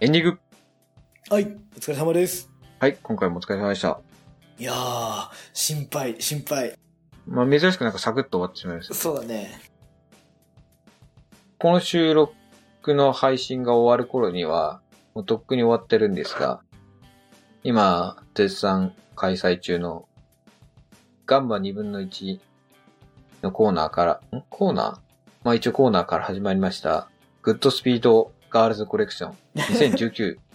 エンディングはい、お疲れ様です。はい、今回もお疲れ様でした。いやー、心配、心配。まあ、珍しくなんかサクッと終わってしまいました。そうだね。この収録の配信が終わる頃には、もうとっくに終わってるんですが、今、絶賛開催中の、ガンバ2分の1のコーナーから、ん？コーナー？まあ一応コーナーから始まりました、グッドスピードガールズコレクション2019。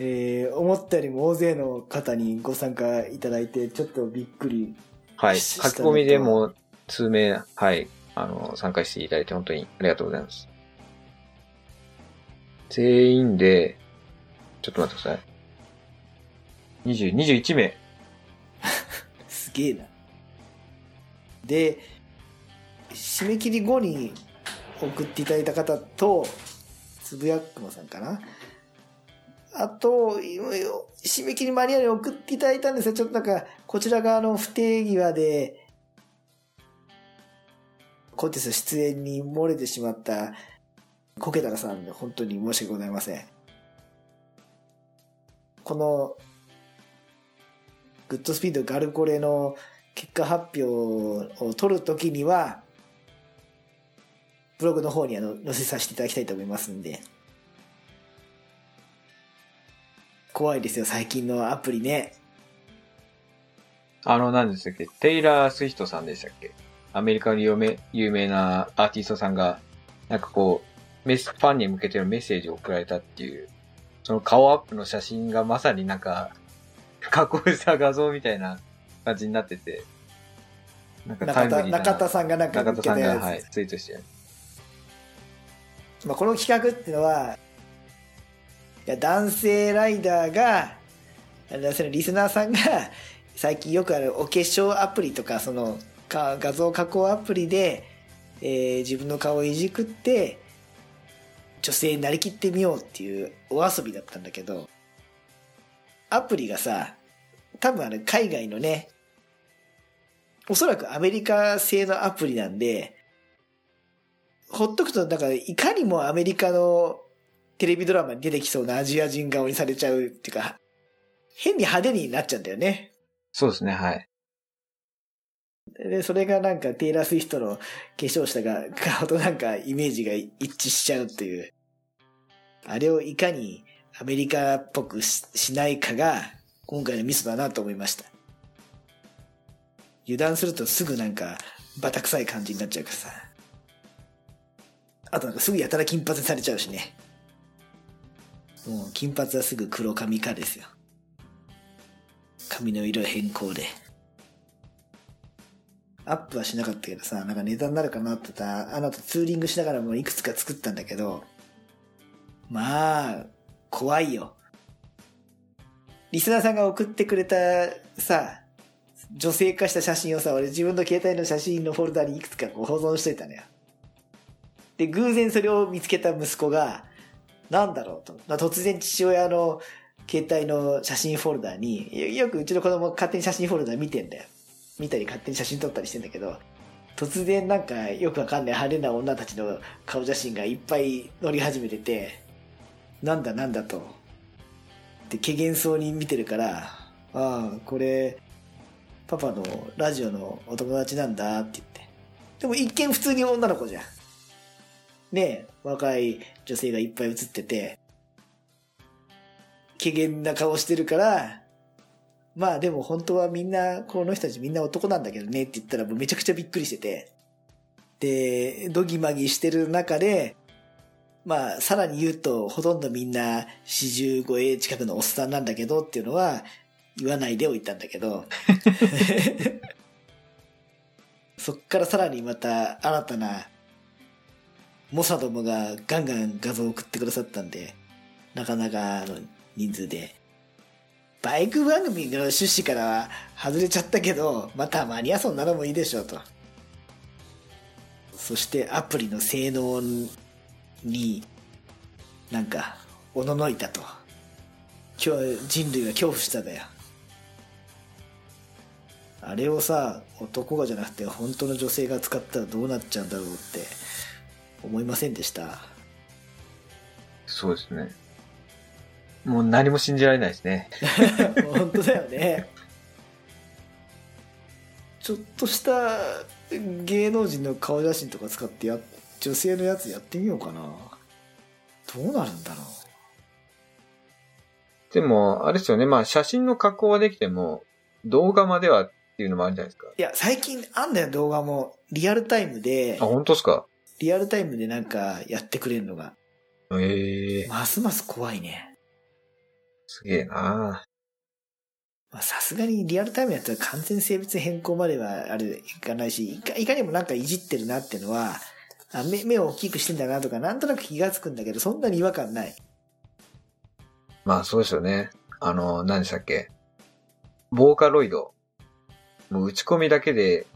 えー、思ったよりも大勢の方にご参加いただいて、ちょっとびっくり。はい。し書き込みでも数名、はい、あの、参加していただいて本当にありがとうございます。全員で、ちょっと待ってください。20、21名。すげえな。で、締め切り後に送っていただいた方と、つぶやくまさんかな。あと、締め切り間に合うに送っていただいたんですが、ちょっとなんか、こちら側の不定際で、コンテスト出演に漏れてしまった、コケタラさんで、本当に申し訳ございません。この、グッドスピードガルコレの結果発表を取るときには、ブログの方にあの載せさせていただきたいと思いますんで。怖いですよ、最近のアプリね。あの、何でしたっけ？テイラー・スウィフトさんでしたっけ？アメリカの有名有名なアーティストさんが、なんかこう、メス、ファンに向けてのメッセージを送られたっていう、その顔アップの写真がまさになんか、加工した画像みたいな感じになってて、なんかタ中田イムリーな中田さんがなんか中田さんが、はい、ツイートしてつまあ、この企画っていうのは、いや男性ライダーが、男性のリスナーさんが、最近よくあるお化粧アプリとか、その、か画像加工アプリで、えー自分の顔をいじくって、女性になりきってみようっていうお遊びだったんだけど、アプリがさ、多分あの海外のね、おそらくアメリカ製のアプリなんで、ほっとくと、だから、いかにもアメリカのテレビドラマに出てきそうなアジア人顔にされちゃうっていうか、変に派手になっちゃうんだよね。そうですね、はい。で、それがなんかテイラー・スウィフトの化粧したが顔となんかイメージが一致しちゃうっていう。あれをいかにアメリカっぽくししないかが今回のミスだなと思いました。油断するとすぐなんかバタ臭い感じになっちゃうからさ。あとなんかすぐやたら金髪にされちゃうしね。もう金髪はすぐ黒髪かですよ。髪の色変更で。アップはしなかったけどさ、なんかネタになるかなってた、あの後ツーリングしながらもいくつか作ったんだけど、まあ、怖いよ。リスナーさんが送ってくれたさ、女性化した写真をさ、俺自分の携帯の写真のフォルダにいくつかこう保存しといたのよ。で、偶然それを見つけた息子が、なんだろうと。突然父親の携帯の写真フォルダーに、よくうちの子供勝手に写真フォルダー見てんだよ。見たり勝手に写真撮ったりしてんだけど、突然なんかよくわかんない派手な女たちの顔写真がいっぱい載り始めてて、なんだなんだと。で、怪げそうに見てるから、ああ、これ、パパのラジオのお友達なんだって言って。でも一見普通に女の子じゃん。ねえ、若い女性がいっぱい写ってて、怪げな顔してるから、まあでも本当はみんな、この人たちみんな男なんだけどねって言ったらもうめちゃくちゃびっくりしてて。で、ドギマギしてる中で、まあさらに言うとほとんどみんな45近くのおっさんなんだけどっていうのは言わないでおいたんだけど。そっからさらにまた新たな猛者どもがガンガン画像を送ってくださったんで、なかなかの人数で。バイク番組の趣旨からは外れちゃったけど、またマニアソンなのもいいでしょうと。そしてアプリの性能に、なんか、おののいたと。今日人類は恐怖しただよ。あれをさ、男がじゃなくて本当の女性が使ったらどうなっちゃうんだろうって思いませんでした。そうですね。もう何も信じられないですね。本当だよね。ちょっとした芸能人の顔写真とか使ってや、女性のやつやってみようかな。どうなるんだろう。でも、あれですよね。まあ、写真の加工はできても、動画まではっていうのもあるじゃないですか。いや、最近あんだよ、動画も。リアルタイムであ、、本当ですか？リアルタイムでなんかやってくれるのが、ええますます怖いね。すげえなまあさすがにリアルタイムやったら完全性別変更まではあれいかないし、いかいかにもなんかいじってるなっていうのは、あ目目を大きくしてんだなとか、なんとなく気がつくんだけど、そんなに違和感ない。まあ、そうですよね。あの、何でしたっけ。ボーカロイド。もう打ち込みだけで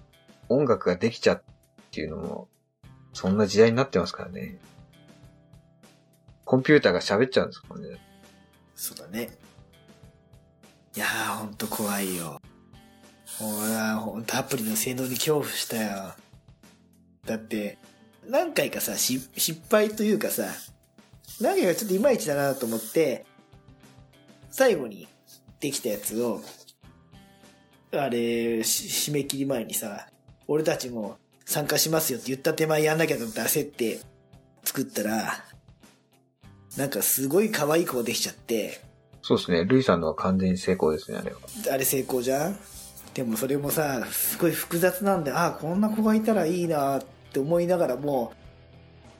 音楽ができちゃうっていうのも、そんな時代になってますからね。コンピューターが喋っちゃうんですもんね。そうだね。いやー、ほんと怖いよ。俺はほんとアプリの性能に恐怖したよ。だって、何回かさ、失敗というかさ、何回かちょっといまいちだなと思って、最後にできたやつを、あれ、締め切り前にさ、俺たちも参加しますよって言った手前やんなきゃと思って焦って作ったら、なんかすごい可愛い子できちゃって、そうですね。ルイさんのは完全に成功ですね、あれは。あれ成功じゃん？でもそれもさ、すごい複雑なんで、ああ、こんな子がいたらいいなって思いながらも、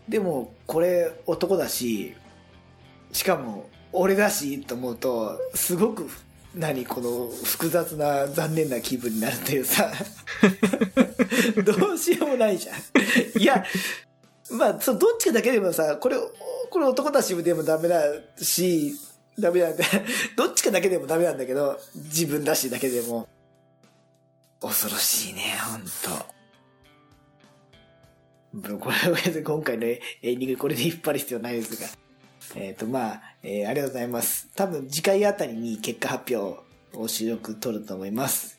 でもこれ男だし、しかも俺だしと思うと、すごく、何この複雑な残念な気分になるというさ、どうしようもないじゃん。いや、まあ、そうどっちかだけでもさ、これ、これ男だしでもダメだし、ダメなんだ。どっちかだけでもダメなんだけど、自分だしだけでも。恐ろしいね、ほんと。これは今回のエンディングこれで引っ張る必要ないですが。えっ、と、まあ、えーありがとうございます。多分次回あたりに結果発表を収録取ると思います。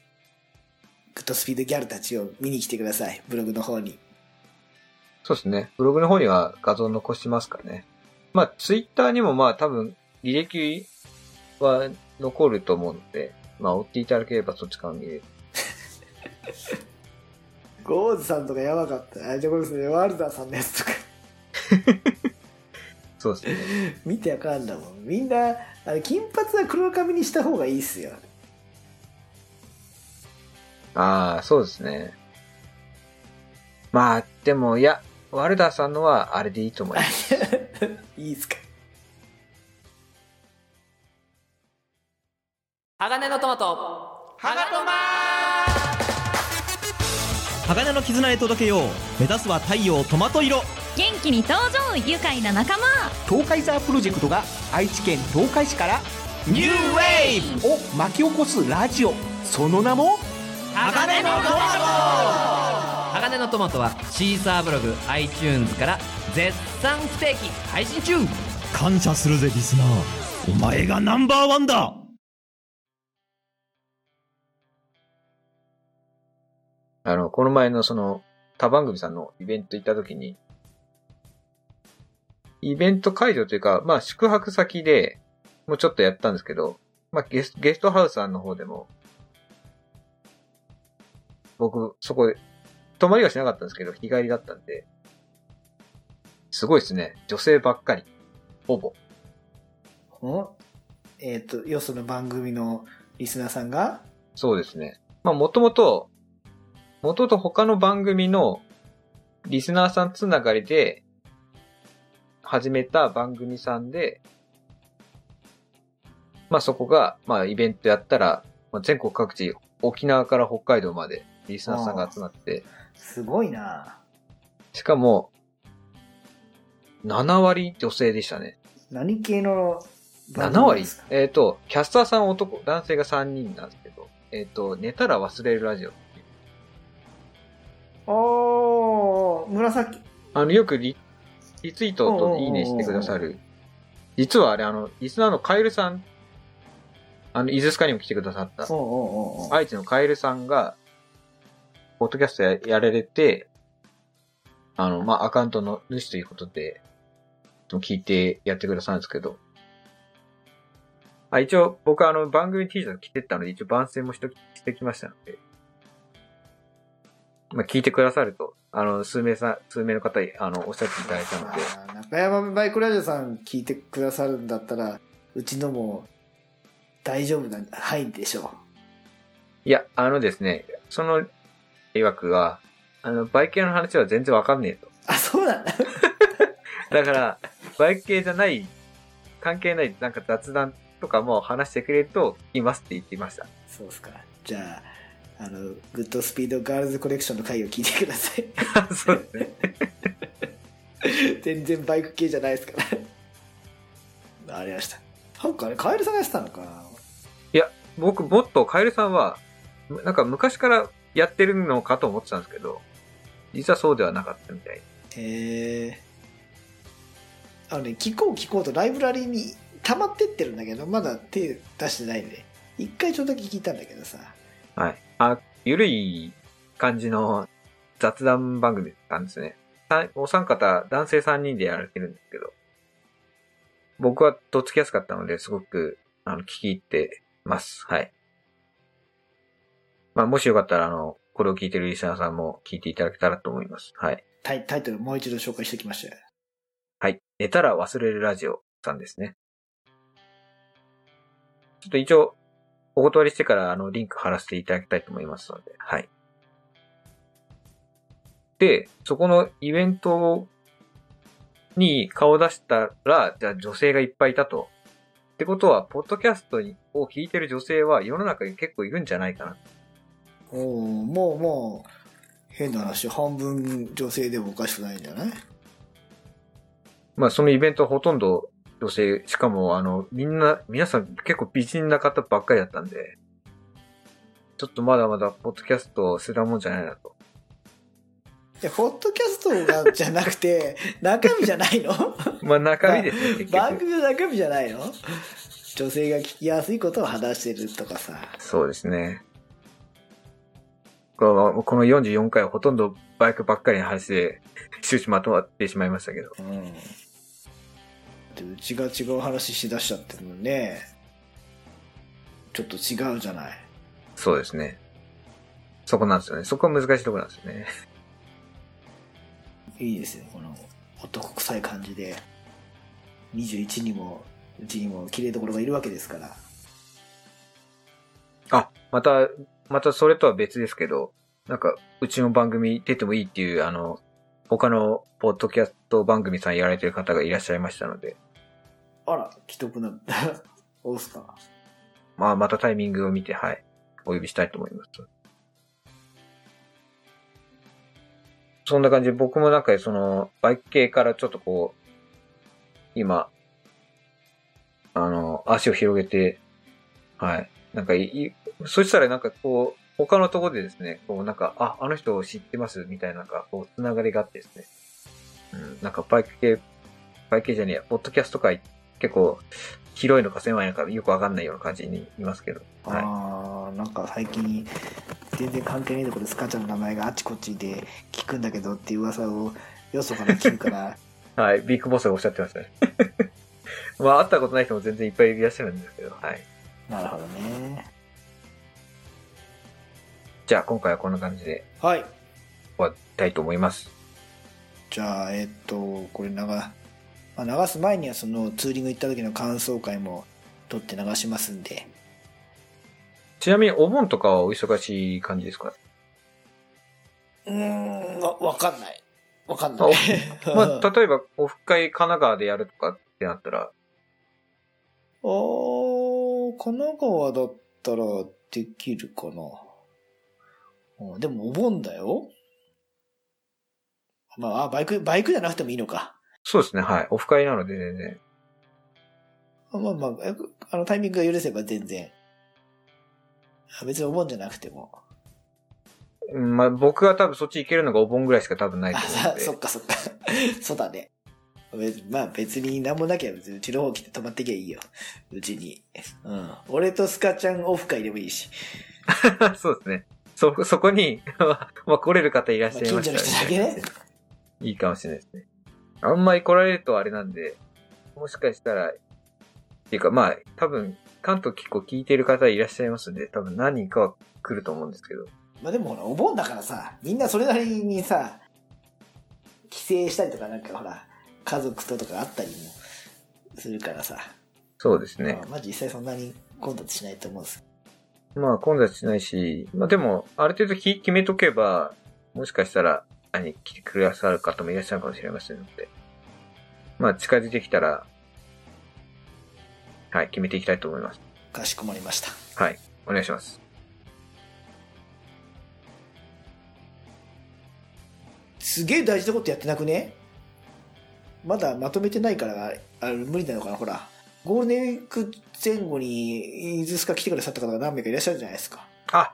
グッドスピードギャルたちを見に来てください。ブログの方に。そうですね。ブログの方には画像残しますからね。まあ、ツイッターにもまあ多分履歴は残ると思うので、まあ追っていただければそっちから見れる。ゴーズさんとかやばかった。あ、じゃあこれですね、ワルダーさんのやつとか。そうですね。見てあかんだもん。みんな、あの、金髪は黒髪にした方がいいっすよ。ああ、そうですね。まあ、でも、いや、ワルダーさんのはあれでいいと思います。いいっすか。鋼のトマトハガトマ鋼の絆へ届けよう目指すは太陽トマト色元気に登場愉快な仲間。東海ザープロジェクトが愛知県東海市からニューウェイ。ブを巻き起こすラジオ。その名も鋼のトマ鋼のトマトはシーサーブログ iTunes から絶賛不定期配信中。ト感謝するぜリスナー。お前がナンバーワンだ。あの、この前のその、他番組さんのイベント行った時に、イベント会場というか、まあ宿泊先でもうちょっとやったんですけど、まあゲスゲストハウスさんの方でも、僕、そこで、泊まりはしなかったんですけど、日帰りだったんで、すごいですね。女性ばっかり。ほぼ。おえっ、と、よその番組のリスナーさんが？そうですね。まあもともと、もともと他の番組のリスナーさんつながりで始めた番組さんで、まあそこが、まあイベントやったら、まあ、全国各地、沖縄から北海道までリスナーさんが集まって、すごいなしかも、7割女性でしたね。何系の番7割組ですか？えっ、と、キャスターさん男、男性が3人なんですけど、えっ、と、寝たら忘れるラジオ。おー、紫。あの、よくリリツイートといいねしてくださる。実はあれ、あの、リスナーのカエルさん、あの、伊豆スカにも来てくださった、おうおう愛知のカエルさんが、ポッドキャストややられて、あの、まあ、アカウントの主ということで、も聞いてやってくださるんですけど。あ、一応、僕はあの、番組 T シャツ着てったので、一応番宣もしときしてきましたので。まあ、聞いてくださると、あの、数名さん、数名の方に、あの、おっしゃっていただいたので、まあ中山バイクラジオさん聞いてくださるんだったら、うちのも大丈夫な範囲でしょいや、あのですね、その、曰くは、あの、バイク系の話は全然わかんねえと。う。あ、そうなんだ。だから、バイク系じゃない、関係ない、なんか雑談とかも話してくれると聞きますって言っていました。そうっすか。じゃあ、あの、グッドスピードガールズコレクションの回を聞いてください。そうですね。全然バイク系じゃないですから。ありました。なんかね、カエルさんがやってたのかな？僕、もっとカエルさんは、なんか昔からやってるのかと思ってたんですけど、実はそうではなかったみたい。へえ。あのね、聞こう聞こうとライブラリに溜まってってるんだけど、まだ手出してないんで、一回ちょっとだけ聞いたんだけどさ。はい。あ、ゆるい感じの雑談番組なんですね。さお三方、男性3人でやられてるんですけど、僕はとっつきやすかったので、すごく、あの、聞き入ってます。はい。まあ、もしよかったら、あの、これを聞いてるリスナーさんも聞いていただけたらと思います。はい。タイタイトルもう一度紹介しておきましたよ。はい。寝たら忘れるラジオさんですね。ちょっと一応、お断りしてから、あの、リンク貼らせていただきたいと思いますので、はい。で、そこのイベントに顔を出したら、じゃあ女性がいっぱいいたと。ってことは、ポッドキャストを聞いてる女性は世の中に結構いるんじゃないかな。おおもうもう、変な話、半分女性でもおかしくないんじゃない？まあ、そのイベントはほとんど女性、しかも、あの、みんな、皆さん結構美人な方ばっかりだったんで、ちょっとまだまだ、ポッドキャストをするもんじゃないなと。いや、ポッドキャストがじゃなくて、中身じゃないの？まあ、中身ですね。番組の中身じゃないの？女性が聞きやすいことを話してるとかさ。そうですね。このこの44回はほとんどバイクばっかりの話で、終始まとまってしまいましたけど。うん。で、うちが違う話しだしちゃってるのね。ちょっと違うじゃない。そうですね。そこなんですよね。そこは難しいところなんですよね。いいですよ、この男臭い感じで。21にも、うちにも綺麗どころがいるわけですから。あ、また、またそれとは別ですけど、なんか、うちの番組出てもいいっていう、あの、他のポッドキャスト番組さんやられてる方がいらっしゃいましたので、あら、既得なんだ、オースか。まあ、またタイミングを見て、はい、お呼びしたいと思います。そんな感じで、僕もなんかその、バイク系からちょっとこう、今、あの、足を広げて、はい。なんかいい、そしたらなんかこう、他のところでですね、こうなんか、あ、あの人を知ってますみたいな、なんか、こう、つながりがあってですね。うん、なんかバイク系、バイク系じゃねえや、ポッドキャスト界、結構、広いのか狭いのかよくわかんないような感じにいますけど。はい。あー、なんか最近、全然関係ないところでスカちゃんの名前があっちこっちで聞くんだけどっていう噂をよそから聞くから、はい、ビッグボスがおっしゃってましたね。まあ、会ったことない人も全然いっぱいいらっしゃるんですけど、はい。なるほどね。じゃあ、今回はこんな感じではい。終わりたいと思います。じゃあ、えっと、これ流、まあ、流す前にはそのツーリング行った時の感想会も撮って流しますんで。ちなみに、お盆とかはお忙しい感じですか？うーん、わ、わかんない。わかんない。まあ、例えば、オフ会神奈川でやるとかってなったら、おー、神奈川だったらできるかな。うんでもお盆だよ。まああ、バイク、バイクじゃなくてもいいのか。そうですね、はい。オフ会なので全然。まあまあ、えあのタイミングが許せば全然。あ別にお盆じゃなくても。うんまあ、僕が多分そっち行けるのがお盆ぐらいしか多分ないあと思うさので。そっかそっか。そうだね。別まあ別に何もなきゃ別にうちの方来て泊まってきゃいいよ。うちに。うん。俺とスカちゃんオフ会でもいいし。そうですね。そ、そこに、まあ、来れる方いらっしゃい近所のましたら人だけね。いいかもしれないですね。あんまり来られるとあれなんで、もしかしたら、っていうかまあ、多分、関東結構聞いてる方いらっしゃいますんで、多分何人かは来ると思うんですけど。まあでもほら、お盆だからさ、みんなそれなりにさ、帰省したりとかなんかほら、家族ととかあったりもするからさ。そうですねま。あまあ実際そんなに混雑しないと思うんです。まあ混雑しないし、まあでも、ある程度き決めとけば、もしかしたら、何、来てくださる方もいらっしゃるかもしれませんので、まあ近づいてきたら、はい、決めていきたいと思います。かしこまりました。はい、お願いします。すげえ大事なことやってなくね？まだまとめてないから、あ無理なのかなほら。ゴールデンウィーク前後に、伊豆スカ来てくださった方が何名かいらっしゃるじゃないですか。あ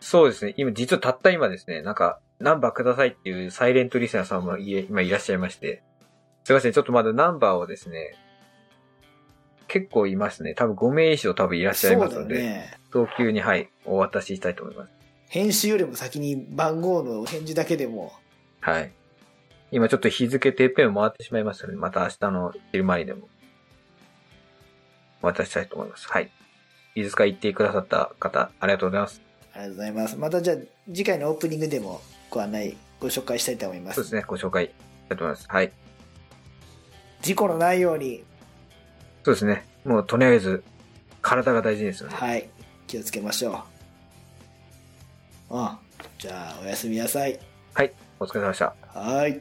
そうですね。今、実はたった今ですね、なんか、ナンバーくださいっていうサイレントリスナーさんもいえ今いらっしゃいまして。すいません、ちょっとまだナンバーをですね、結構いますね。多分5名以上多分いらっしゃいますので、よね。早急に、はい、お渡ししたいと思います。編集よりも先に番号の返事だけでも、はい。今ちょっと日付てっぺんを回ってしまいましたので、また明日の昼間にでも、お渡ししたいと思います。はい。伊豆スカ行ってくださった方、ありがとうございます。ありがとうございます。またじゃあ、次回のオープニングでもご案内、ご紹介したいと思います。そうですね、ご紹介したいと思います。はい。事故のないように、そうですね。もうとりあえず、体が大事ですよね。はい、気をつけましょう。うん。じゃあ、おやすみなさい。はい。お疲れ様でした。はい。